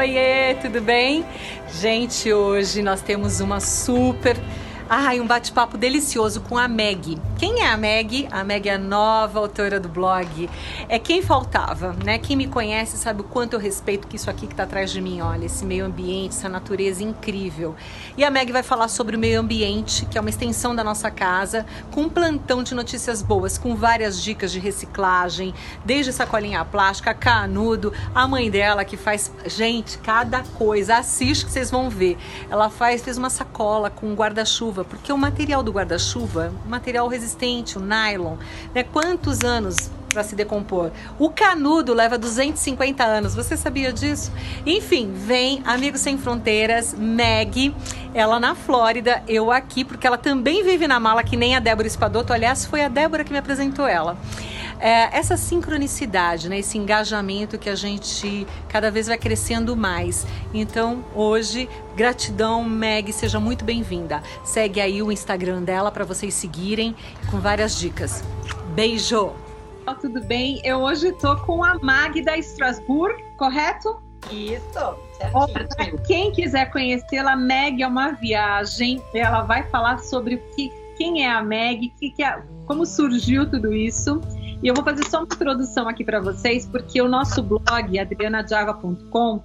Oiê, tudo bem? Gente, hoje nós temos uma super Ai, um bate-papo delicioso com a Meg. Quem é a Meg? A Meg é a nova autora do blog. É quem faltava, né? Quem me conhece sabe o quanto eu respeito que isso aqui que está atrás de mim, olha, esse meio ambiente, essa natureza incrível. E a Meg vai falar sobre o meio ambiente, que é uma extensão da nossa casa, com um plantão de notícias boas, com várias dicas de reciclagem, desde sacolinha plástica, canudo, a mãe dela que faz, gente, cada coisa, assiste que vocês vão ver. Ela faz, fez uma sacola com guarda-chuva guarda-chuva, porque o material do guarda-chuva, material resistente, o nylon, né? Quantos anos para se decompor. O canudo leva 250 anos. Você sabia disso? Enfim, vem Amigos Sem Fronteiras, Meg, ela na Flórida, eu aqui, porque ela também vive na mala, que nem a Débora Espadoto. Aliás, foi a Débora que me apresentou ela é, essa sincronicidade, né, esse engajamento que a gente cada vez vai crescendo mais. Então, hoje, gratidão, Meg, seja muito bem-vinda. Segue aí o Instagram dela para vocês seguirem com várias dicas. Beijo! Tudo bem? Eu hoje estou com a Magda Strasbourg, correto? Isso, certinho. Quem quiser conhecê-la, Meg é uma viagem. Ela vai falar sobre o que, quem é a Meg, que, que é, como surgiu tudo isso. E eu vou fazer só uma introdução aqui para vocês, porque o nosso blog, adrianadiava.com,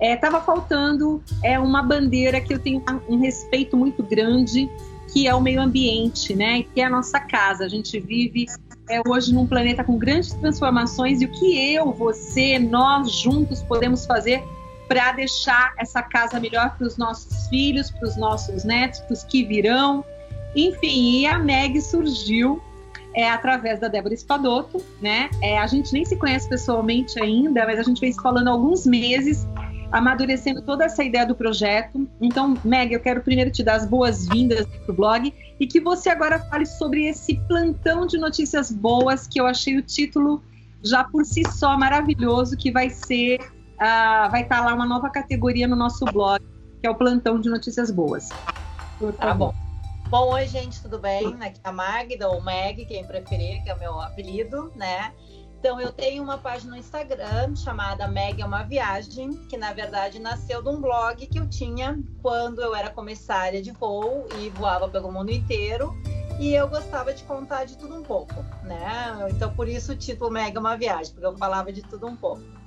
estava é, faltando é, uma bandeira que eu tenho um respeito muito grande, que é o meio ambiente, né? Que é a nossa casa. A gente vive é, hoje num planeta com grandes transformações e o que eu, você, nós juntos podemos fazer para deixar essa casa melhor para os nossos filhos, para os nossos netos, para os que virão. Enfim, e a Meg surgiu é através da Débora Espadoto, né? É, a gente nem se conhece pessoalmente ainda, mas a gente vem se falando há alguns meses, amadurecendo toda essa ideia do projeto. Então, Meg, eu quero primeiro te dar as boas-vindas para o blog e que você agora fale sobre esse plantão de notícias boas, que eu achei o título já por si só maravilhoso, que vai ser, uh, vai estar tá lá uma nova categoria no nosso blog, que é o plantão de notícias boas. Tá bom. Bom, oi, gente, tudo bem? Aqui é a Magda, ou Meg, quem preferir, que é o meu apelido, né? Então, eu tenho uma página no Instagram chamada Meg é uma Viagem, que na verdade nasceu de um blog que eu tinha quando eu era comissária de voo e voava pelo mundo inteiro. E eu gostava de contar de tudo um pouco, né? Então, por isso o título Meg é uma Viagem, porque eu falava de tudo um pouco.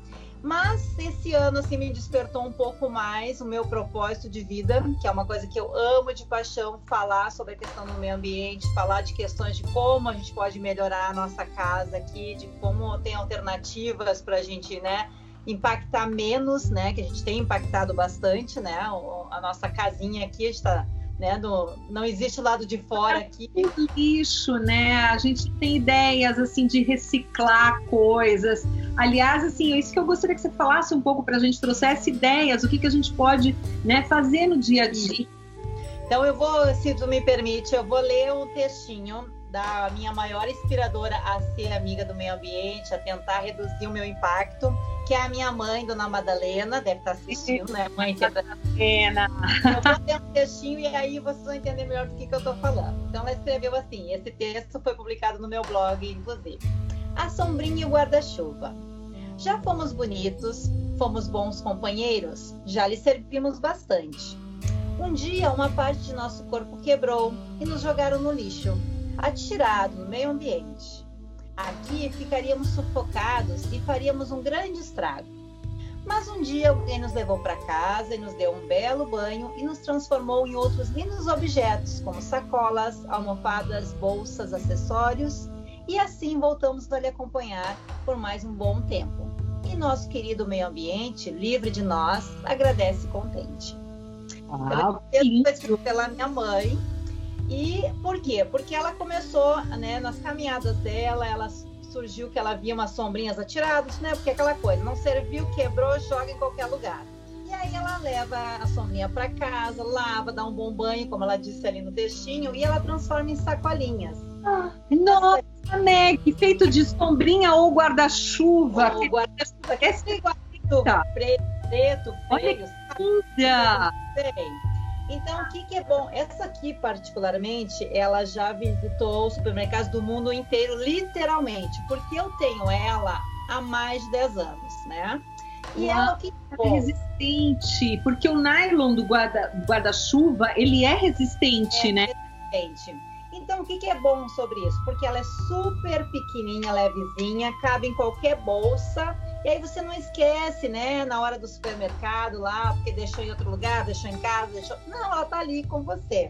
Mas esse ano assim me despertou um pouco mais o meu propósito de vida, que é uma coisa que eu amo de paixão, falar sobre a questão do meio ambiente, falar de questões de como a gente pode melhorar a nossa casa aqui, de como tem alternativas para a gente, né, impactar menos, né, que a gente tem impactado bastante, né, a nossa casinha aqui está né? Do, não existe lado de fora aqui. lixo, né? A gente tem ideias assim de reciclar coisas. Aliás, assim, é isso que eu gostaria que você falasse um pouco para a gente, trouxesse ideias, o que, que a gente pode né, fazer no dia a dia. Então eu vou, se tu me permite, eu vou ler um textinho da minha maior inspiradora a ser amiga do meio ambiente, a tentar reduzir o meu impacto que é a minha mãe, Dona Madalena, deve estar assistindo, né? Mãe. Madalena. Eu vou ler um textinho e aí vocês vão entender melhor do que, que eu estou falando. Então ela escreveu assim, esse texto foi publicado no meu blog, inclusive. A sombrinha e o guarda-chuva. Já fomos bonitos, fomos bons companheiros, já lhe servimos bastante. Um dia uma parte de nosso corpo quebrou e nos jogaram no lixo, atirado no meio ambiente. Aqui ficaríamos sufocados e faríamos um grande estrago. Mas um dia alguém nos levou para casa e nos deu um belo banho e nos transformou em outros lindos objetos, como sacolas, almofadas, bolsas, acessórios, e assim voltamos a lhe acompanhar por mais um bom tempo. E nosso querido meio ambiente, livre de nós, agradece contente. Ah, foi pela minha mãe, e por quê? Porque ela começou, né, nas caminhadas dela, ela surgiu que ela via umas sombrinhas atiradas, né? Porque aquela coisa, não serviu, quebrou, joga em qualquer lugar. E aí ela leva a sombrinha para casa, lava, dá um bom banho, como ela disse ali no textinho, e ela transforma em sacolinhas. Ah, nossa, Meg, feito de sombrinha ou guarda-chuva. Ou guarda-chuva, que é esse guarda-chuva preto, preto, Olha que linda! Então, o que, que é bom? Essa aqui, particularmente, ela já visitou supermercados do mundo inteiro, literalmente, porque eu tenho ela há mais de 10 anos, né? E Uau, ela que é resistente, porque o nylon do guarda-chuva, guarda ele é resistente, é né? Resistente. Então, o que, que é bom sobre isso? Porque ela é super pequenininha, levezinha, cabe em qualquer bolsa. E aí você não esquece, né? Na hora do supermercado lá, porque deixou em outro lugar, deixou em casa, deixou. Não, ela tá ali com você.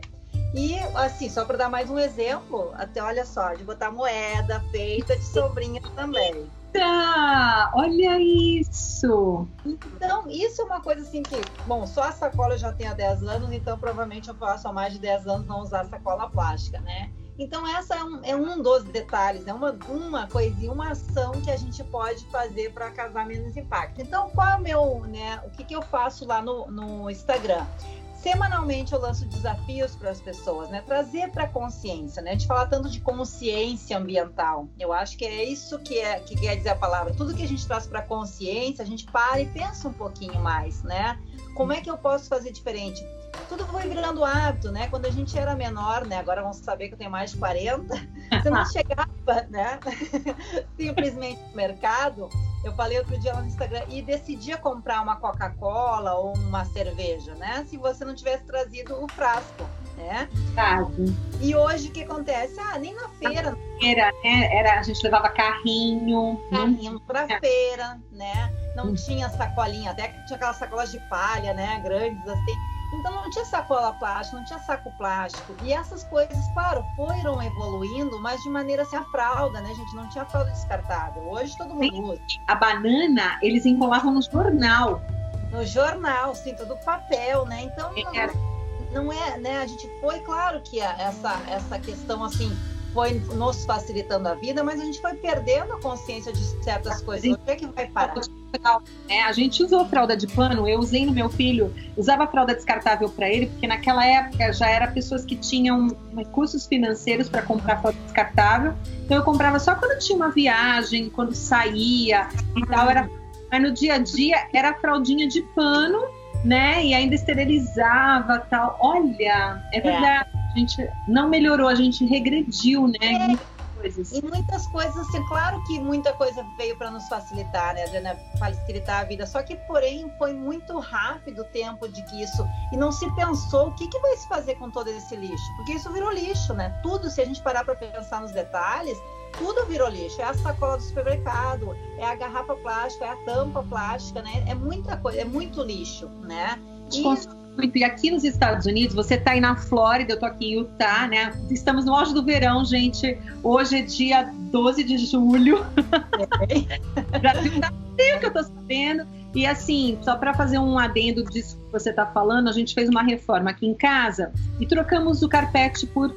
E assim, só para dar mais um exemplo, até olha só, de botar moeda feita de sobrinha também. Tá, olha isso! Então, isso é uma coisa assim que, bom, só a sacola eu já tenho há 10 anos, então provavelmente eu posso há mais de 10 anos não usar sacola plástica, né? Então, essa é um, é um dos detalhes, é uma, uma coisinha, uma ação que a gente pode fazer para causar menos impacto. Então, qual é o meu, né? O que, que eu faço lá no, no Instagram? Semanalmente eu lanço desafios para as pessoas, né? Trazer para a consciência, né? A gente fala tanto de consciência ambiental. Eu acho que é isso que, é, que quer dizer a palavra. Tudo que a gente traz para a consciência, a gente para e pensa um pouquinho mais, né? Como é que eu posso fazer diferente? Tudo foi virando hábito, né? Quando a gente era menor, né? Agora vamos saber que eu tenho mais de 40. Você não chegava, né? Simplesmente no mercado eu falei outro dia lá no Instagram e decidia comprar uma Coca-Cola ou uma cerveja, né? Se você não tivesse trazido o frasco, né? Verdade. E hoje o que acontece? Ah, nem na feira. Na feira, né? Era, a gente levava carrinho. Carrinho para é. feira, né? Não hum. tinha sacolinha, até que tinha aquelas sacolas de palha, né? Grandes assim então não tinha sacola plástica, não tinha saco plástico. E essas coisas, claro, foram evoluindo, mas de maneira assim, a fralda, né, gente? Não tinha fralda descartável. Hoje todo mundo sim, usa. A banana, eles enrolavam no jornal. No jornal, sim, todo papel, né? Então não, não é, né? A gente foi, claro que essa, essa questão assim foi nos facilitando a vida, mas a gente foi perdendo a consciência de certas coisas. Onde é que vai parar? É, a gente usou fralda de pano, eu usei no meu filho, usava fralda descartável para ele, porque naquela época já era pessoas que tinham recursos financeiros para comprar fralda descartável. Então eu comprava só quando tinha uma viagem, quando saía e tal. Era, mas no dia a dia era fraldinha de pano, né? E ainda esterilizava tal. Olha, é, é. verdade. É a gente não melhorou, a gente regrediu, né? É. Muitas coisas. E muitas coisas, assim, claro que muita coisa veio para nos facilitar, né, Adriana? Facilitar a vida. Só que, porém, foi muito rápido o tempo de que isso. E não se pensou o que, que vai se fazer com todo esse lixo. Porque isso virou lixo, né? Tudo, se a gente parar para pensar nos detalhes, tudo virou lixo. É a sacola do supermercado, é a garrafa plástica, é a tampa plástica, né? É muita coisa, é muito lixo, né? E muito. E aqui nos Estados Unidos, você está aí na Flórida, eu estou aqui em Utah, né? Estamos no auge do verão, gente. Hoje é dia 12 de julho. É. Brasil tá frio que eu estou sabendo. E assim, só para fazer um adendo disso que você está falando, a gente fez uma reforma aqui em casa e trocamos o carpete por uh,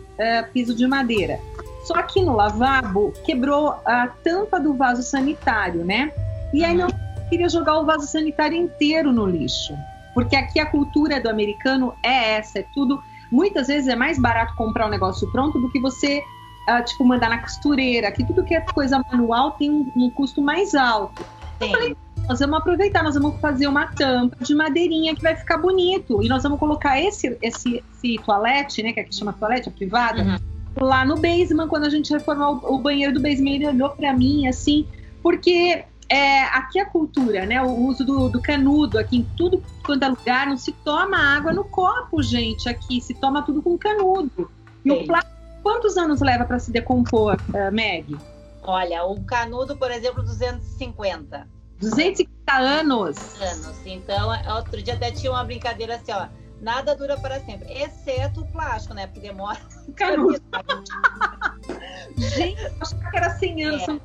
piso de madeira. Só que no lavabo quebrou a tampa do vaso sanitário, né? E aí não queria jogar o vaso sanitário inteiro no lixo. Porque aqui a cultura do americano é essa, é tudo. Muitas vezes é mais barato comprar um negócio pronto do que você, uh, tipo, mandar na costureira. Aqui tudo que é coisa manual tem um, um custo mais alto. Eu falei, nós vamos aproveitar, nós vamos fazer uma tampa de madeirinha que vai ficar bonito. E nós vamos colocar esse, esse, esse toalete, né? Que aqui chama toalete, a privada, uhum. lá no basement, quando a gente reformar o, o banheiro do basement, ele olhou para mim assim, porque é, aqui a cultura, né? O uso do, do, canudo, aqui em tudo quanto é lugar, não se toma água no copo, gente. Aqui se toma tudo com canudo. E Sim. o plástico, quantos anos leva para se decompor, uh, Meg? Olha, o canudo, por exemplo, 250. 250 anos? Anos. Então, outro dia até tinha uma brincadeira assim, ó. Nada dura para sempre, exceto o plástico, né? Porque demora. Canudo. gente, acho que era 100 anos. É. São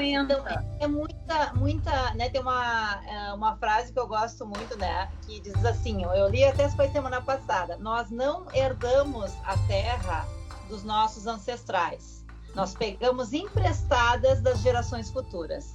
então, é muita, muita, né? Tem uma, é, uma frase que eu gosto muito, né? Que diz assim, eu li até foi semana passada, nós não herdamos a terra dos nossos ancestrais. Nós pegamos emprestadas das gerações futuras,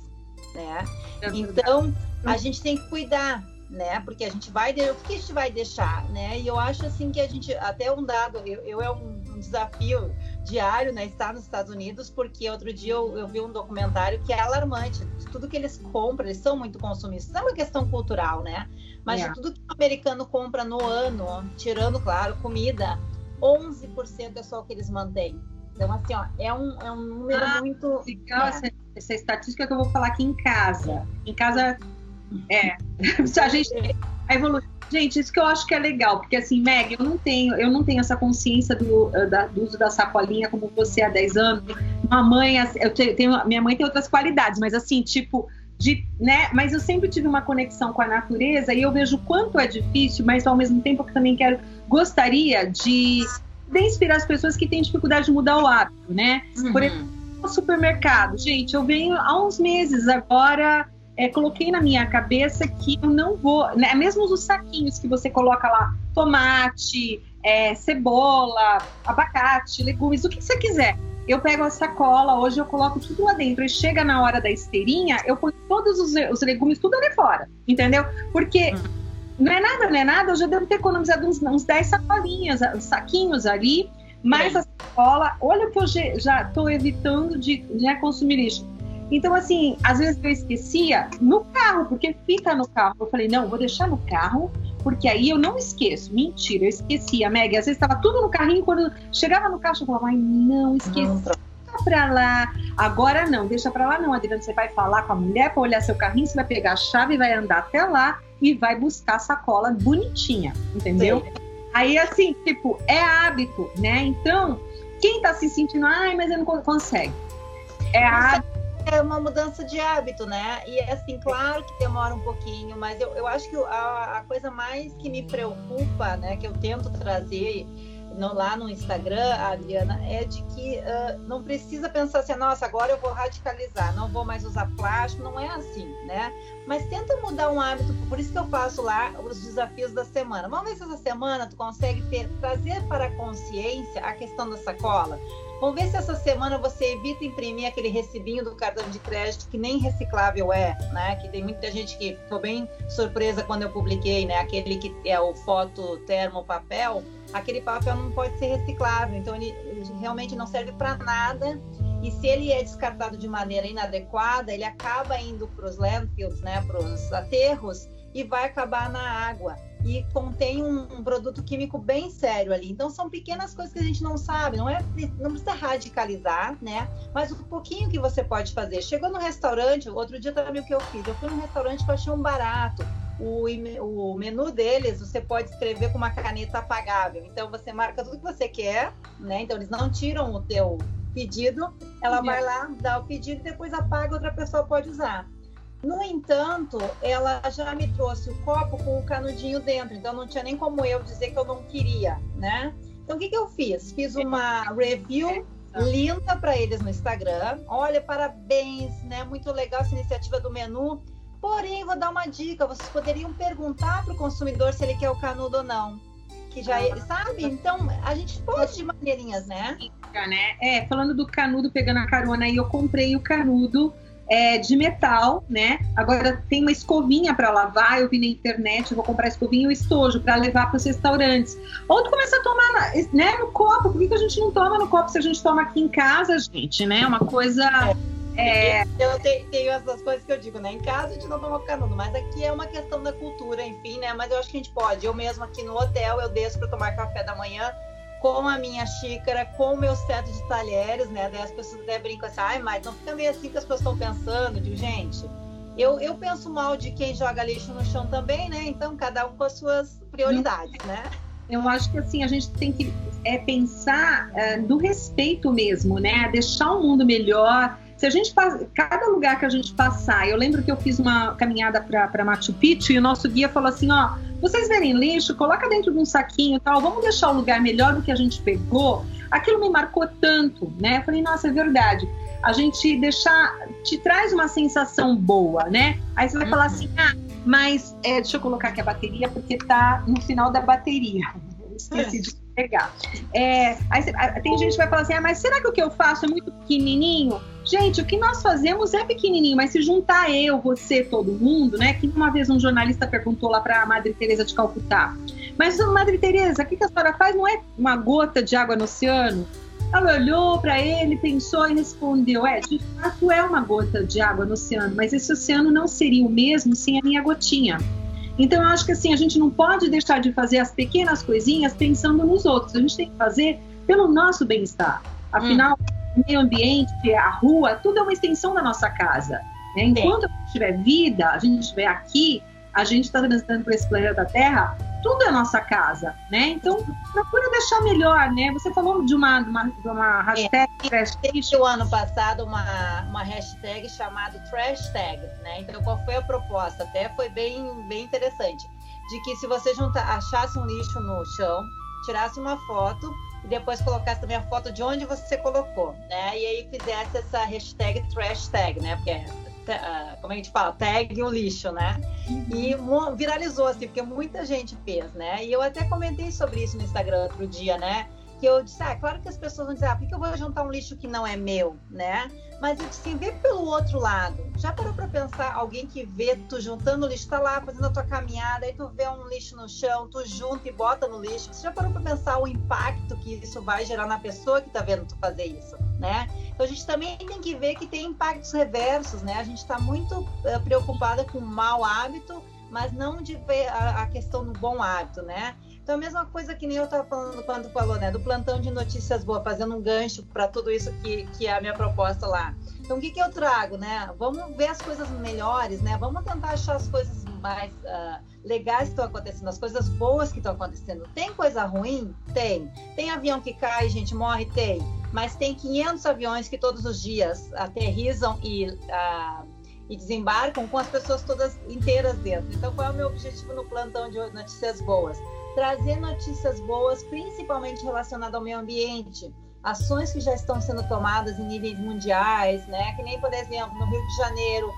né? É então, a gente tem que cuidar, né? Porque a gente vai, o que a gente vai deixar, né? E eu acho assim que a gente, até um dado, eu, eu é um, um desafio diário, né, estar nos Estados Unidos, porque outro dia eu, eu vi um documentário que é alarmante. De tudo que eles compram, eles são muito consumistas. É uma questão cultural, né? Mas é. de tudo que o americano compra no ano, tirando, claro, comida, 11% é só o que eles mantêm. Então, assim, ó, é um, é um número ah, muito. Legal é. essa, essa estatística que eu vou falar aqui em casa. Em casa É. a gente a evolução. Gente, isso que eu acho que é legal, porque assim, Meg, eu não tenho, eu não tenho essa consciência do, eh, da, do uso da sacolinha como você há 10 anos. Mamãe, eu tenho, minha mãe tem outras qualidades, mas assim, tipo, de, né? Mas eu sempre tive uma conexão com a natureza e eu vejo quanto é difícil, mas ao mesmo tempo eu também quero, gostaria de, de inspirar as pessoas que têm dificuldade de mudar o hábito, né? Uhum. Por exemplo, no supermercado, gente, eu venho há uns meses agora é, coloquei na minha cabeça que eu não vou, né, mesmo os saquinhos que você coloca lá, tomate, é, cebola, abacate, legumes, o que você quiser. Eu pego a sacola, hoje eu coloco tudo lá dentro. E chega na hora da esteirinha, eu ponho todos os, os legumes tudo ali fora, entendeu? Porque uhum. não é nada, não é nada, eu já devo ter economizado uns, uns 10 sacolinhas, saquinhos ali, mais a sacola. Olha o que eu já estou evitando de né, consumir lixo então, assim, às vezes eu esquecia no carro, porque fica no carro. Eu falei, não, vou deixar no carro, porque aí eu não esqueço. Mentira, eu esquecia, Meg. Às vezes estava tudo no carrinho, quando chegava no carro, eu falava, ai, não, esqueci. Deixa pra lá. Agora não, deixa pra lá não, Adriano. Você vai falar com a mulher para olhar seu carrinho, você vai pegar a chave, vai andar até lá e vai buscar a sacola bonitinha, entendeu? Sim. Aí, assim, tipo, é hábito, né? Então, quem tá se sentindo, ai, mas eu não consegue. É hábito é uma mudança de hábito, né? E assim, claro que demora um pouquinho, mas eu, eu acho que a, a coisa mais que me preocupa, né, que eu tento trazer no, lá no Instagram, Adriana, é de que uh, não precisa pensar assim, nossa, agora eu vou radicalizar, não vou mais usar plástico, não é assim, né? Mas tenta mudar um hábito, por isso que eu faço lá os desafios da semana. Vamos ver se essa semana tu consegue ter, trazer para a consciência a questão da sacola. Vamos ver se essa semana você evita imprimir aquele recibinho do cartão de crédito que nem reciclável é, né? Que tem muita gente que ficou bem surpresa quando eu publiquei, né? Aquele que é o foto termo papel, aquele papel não pode ser reciclável, então ele, realmente não serve para nada. E se ele é descartado de maneira inadequada, ele acaba indo para os landfills, né? Para os aterros e vai acabar na água e contém um, um, produto químico bem sério ali. Então são pequenas coisas que a gente não sabe, não é, não precisa radicalizar, né? Mas um pouquinho que você pode fazer. Chegou no restaurante, outro dia também o que eu fiz, eu fui num restaurante que eu achei um barato. O, o menu deles você pode escrever com uma caneta apagável. Então você marca tudo que você quer, né? Então eles não tiram o teu pedido, ela vai lá, dá o pedido e depois apaga, outra pessoa pode usar. No entanto, ela já me trouxe o copo com o canudinho dentro, então não tinha nem como eu dizer que eu não queria, né? Então o que, que eu fiz? Fiz uma review linda para eles no Instagram. Olha, parabéns, né? Muito legal essa iniciativa do menu. Porém, vou dar uma dica: vocês poderiam perguntar para o consumidor se ele quer o canudo ou não. Que já ele sabe? Então, a gente pode de maneirinhas, né? né? É, falando do canudo, pegando a carona aí, eu comprei o canudo é, de metal, né? Agora tem uma escovinha para lavar, eu vi na internet, vou comprar escovinha e o estojo para levar para os restaurantes. Ou tu começa a tomar né, no copo, por que, que a gente não toma no copo se a gente toma aqui em casa, gente, né? Uma coisa. É... Eu tenho, tenho, essas coisas que eu digo, né? Em casa a gente não toma canudo, mas aqui é uma questão da cultura, enfim, né? Mas eu acho que a gente pode. Eu mesmo aqui no hotel, eu desço para tomar café da manhã, com a minha xícara, com o meu set de talheres, né? Daí as pessoas até brincam assim, ai, mas não fica meio assim que as pessoas estão pensando, digo, gente, eu, eu penso mal de quem joga lixo no chão também, né? Então, cada um com as suas prioridades, né? Eu acho que assim, a gente tem que é, pensar é, do respeito mesmo, né? Deixar o mundo melhor, se a gente cada lugar que a gente passar, eu lembro que eu fiz uma caminhada para Machu Picchu e o nosso guia falou assim, ó, vocês verem lixo, coloca dentro de um saquinho e tal, vamos deixar o lugar melhor do que a gente pegou. Aquilo me marcou tanto, né? Eu falei, nossa, é verdade. A gente deixar te traz uma sensação boa, né? Aí você vai uhum. falar assim, ah, mas é, deixa eu colocar aqui a bateria porque tá no final da bateria. Esqueci de pegar. É, aí, tem gente que vai falar assim, ah, mas será que o que eu faço é muito pequenininho? Gente, o que nós fazemos é pequenininho, mas se juntar eu, você, todo mundo, né? Que uma vez um jornalista perguntou lá para a Madre Teresa de Calcutá, mas Madre Teresa, o que, a senhora faz? Não é uma gota de água no oceano? Ela olhou para ele, pensou e respondeu: É, de fato é uma gota de água no oceano, mas esse oceano não seria o mesmo sem a minha gotinha. Então, eu acho que assim, a gente não pode deixar de fazer as pequenas coisinhas pensando nos outros. A gente tem que fazer pelo nosso bem-estar. Afinal, hum. Meio ambiente, a rua, tudo é uma extensão da nossa casa. Né? Enquanto a gente tiver vida, a gente estiver aqui, a gente está transitando por esse planeta Terra, tudo é nossa casa, né? Então, procura deixar melhor, né? Você falou de uma, de uma, de uma hashtag. É, teve o ano passado uma, uma hashtag chamada Trash Tag, né? Então, qual foi a proposta? Até foi bem, bem interessante. De que se você juntar, achasse um lixo no chão, tirasse uma foto e depois colocasse também a foto de onde você colocou, né? E aí fizesse essa hashtag Trash Tag, né? Porque é uh, como a gente fala, tag o lixo, né? E viralizou, assim, porque muita gente fez, né? E eu até comentei sobre isso no Instagram outro dia, né? Que eu disse, ah, claro que as pessoas vão dizer, ah, por que eu vou juntar um lixo que não é meu, né? Mas eu disse, vê pelo outro lado. Já parou para pensar alguém que vê tu juntando lixo, tá lá fazendo a tua caminhada, aí tu vê um lixo no chão, tu junta e bota no lixo. Você já parou para pensar o impacto que isso vai gerar na pessoa que tá vendo tu fazer isso, né? Então a gente também tem que ver que tem impactos reversos, né? A gente está muito uh, preocupada com o mau hábito, mas não de ver a, a, questão do bom hábito, né? Então a mesma coisa que nem eu estava falando quando falou, né? Do plantão de notícias boas, fazendo um gancho para tudo isso que, que é a minha proposta lá. Então o que, que eu trago, né? Vamos ver as coisas melhores, né? Vamos tentar achar as coisas mais uh, legais que estão acontecendo, as coisas boas que estão acontecendo. Tem coisa ruim? Tem. Tem avião que cai, gente morre? Tem. Mas tem 500 aviões que todos os dias aterrizam e, uh, e desembarcam com as pessoas todas inteiras dentro. Então, qual é o meu objetivo no plantão de notícias boas? Trazer notícias boas, principalmente relacionadas ao meio ambiente ações que já estão sendo tomadas em níveis mundiais, né? Que nem, por exemplo, no Rio de Janeiro,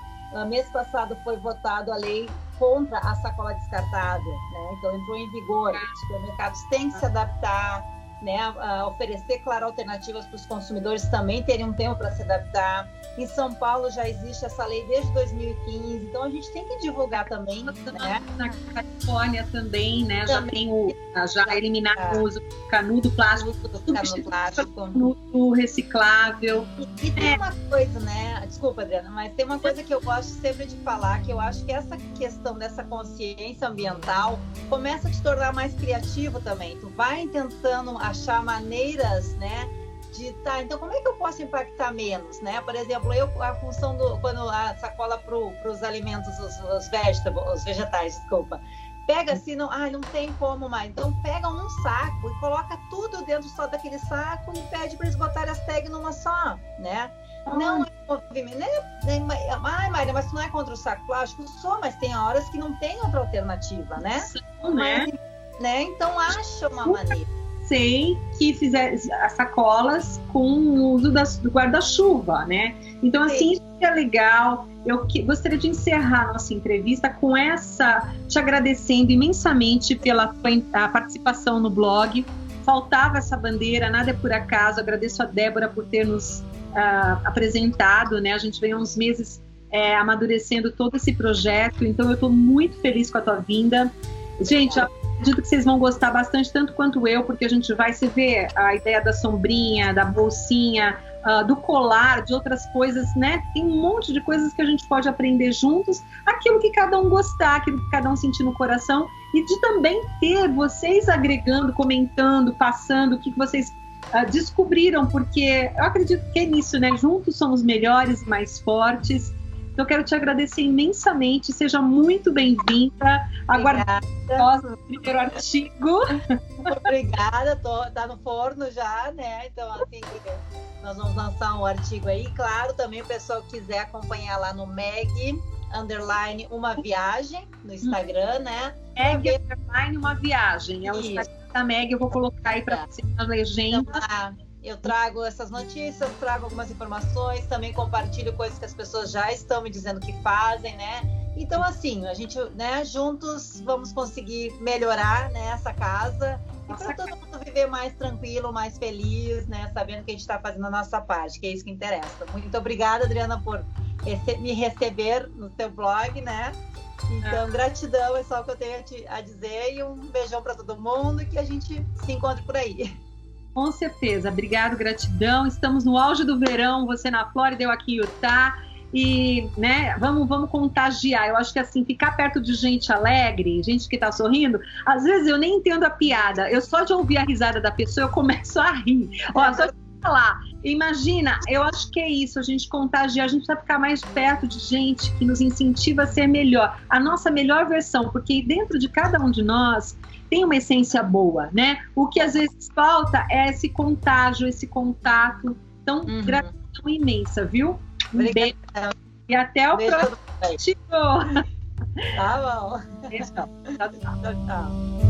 mês passado foi votado a lei contra a sacola descartável, né? Então entrou em vigor. Os supermercados têm que se adaptar, né? oferecer, claro, alternativas para os consumidores também terem um tempo para se adaptar. Em São Paulo já existe essa lei desde 2015, então a gente tem que divulgar também, né? Na Califórnia também, né? Também. Já tem o já eliminaram o uso do canudo plástico, do canudo plástico, canudo reciclável. E, e tem é. uma coisa, né? Desculpa, Adriana, mas tem uma coisa que eu gosto sempre de falar, que eu acho que essa questão dessa consciência ambiental começa a te tornar mais criativo também. Tu vai tentando achar maneiras, né? De, tá, então como é que eu posso impactar menos, né? Por exemplo, eu a função do quando a sacola para os alimentos, os, os, vegetais, os vegetais, desculpa, pega assim, não, ah, não tem como mais. Então pega um saco e coloca tudo dentro só daquele saco e pede para eles botarem as tags numa só, né? Ah. Não é movimento. Né? Ai, Maria, mas tu não é contra o saco plástico? Sou, mas tem horas que não tem outra alternativa, né? Sim, né? Mas, né? Então acha uma maneira sei que fizer as sacolas com o uso das, do guarda-chuva, né? Então, assim, isso é legal. Eu que, gostaria de encerrar nossa entrevista com essa, te agradecendo imensamente pela a participação no blog. Faltava essa bandeira, nada é por acaso. Agradeço a Débora por ter nos uh, apresentado, né? A gente veio uns meses é, amadurecendo todo esse projeto, então eu estou muito feliz com a tua vinda. Gente, acredito que vocês vão gostar bastante, tanto quanto eu, porque a gente vai se ver a ideia da sombrinha, da bolsinha, uh, do colar, de outras coisas, né? Tem um monte de coisas que a gente pode aprender juntos, aquilo que cada um gostar, aquilo que cada um sentir no coração, e de também ter vocês agregando, comentando, passando o que vocês uh, descobriram, porque eu acredito que é nisso, né? Juntos somos melhores mais fortes. Então, eu quero te agradecer imensamente. Seja muito bem-vinda. Aguardando o nosso primeiro artigo. Obrigada, tô, tá no forno já, né? Então, assim, nós vamos lançar um artigo aí. Claro, também o pessoal quiser acompanhar lá no Meg underline uma viagem no Instagram, né? Meg underline uma viagem. É o Instagram da Meg, eu vou colocar aí para você na legenda. Então, eu trago essas notícias, trago algumas informações, também compartilho coisas que as pessoas já estão me dizendo que fazem, né? Então, assim, a gente, né, juntos vamos conseguir melhorar né, essa casa e para todo mundo viver mais tranquilo, mais feliz, né? Sabendo que a gente está fazendo a nossa parte, que é isso que interessa. Muito obrigada, Adriana, por me receber no seu blog, né? Então, é. gratidão é só o que eu tenho a dizer e um beijão para todo mundo e que a gente se encontre por aí. Com certeza. Obrigado, gratidão. Estamos no auge do verão, você na Flórida, eu aqui em Utah. E, né, vamos, vamos contagiar. Eu acho que assim, ficar perto de gente alegre, gente que tá sorrindo, às vezes eu nem entendo a piada. Eu só de ouvir a risada da pessoa, eu começo a rir. Ó, só lá. Imagina, eu acho que é isso, a gente contagiar, a gente precisa ficar mais perto de gente que nos incentiva a ser melhor, a nossa melhor versão, porque dentro de cada um de nós tem uma essência boa, né? O que às vezes falta é esse contágio, esse contato. Então, uhum. gratidão imensa, viu? Um beijo. E até o beijo próximo. Tá bom. Tchau. tchau, tchau.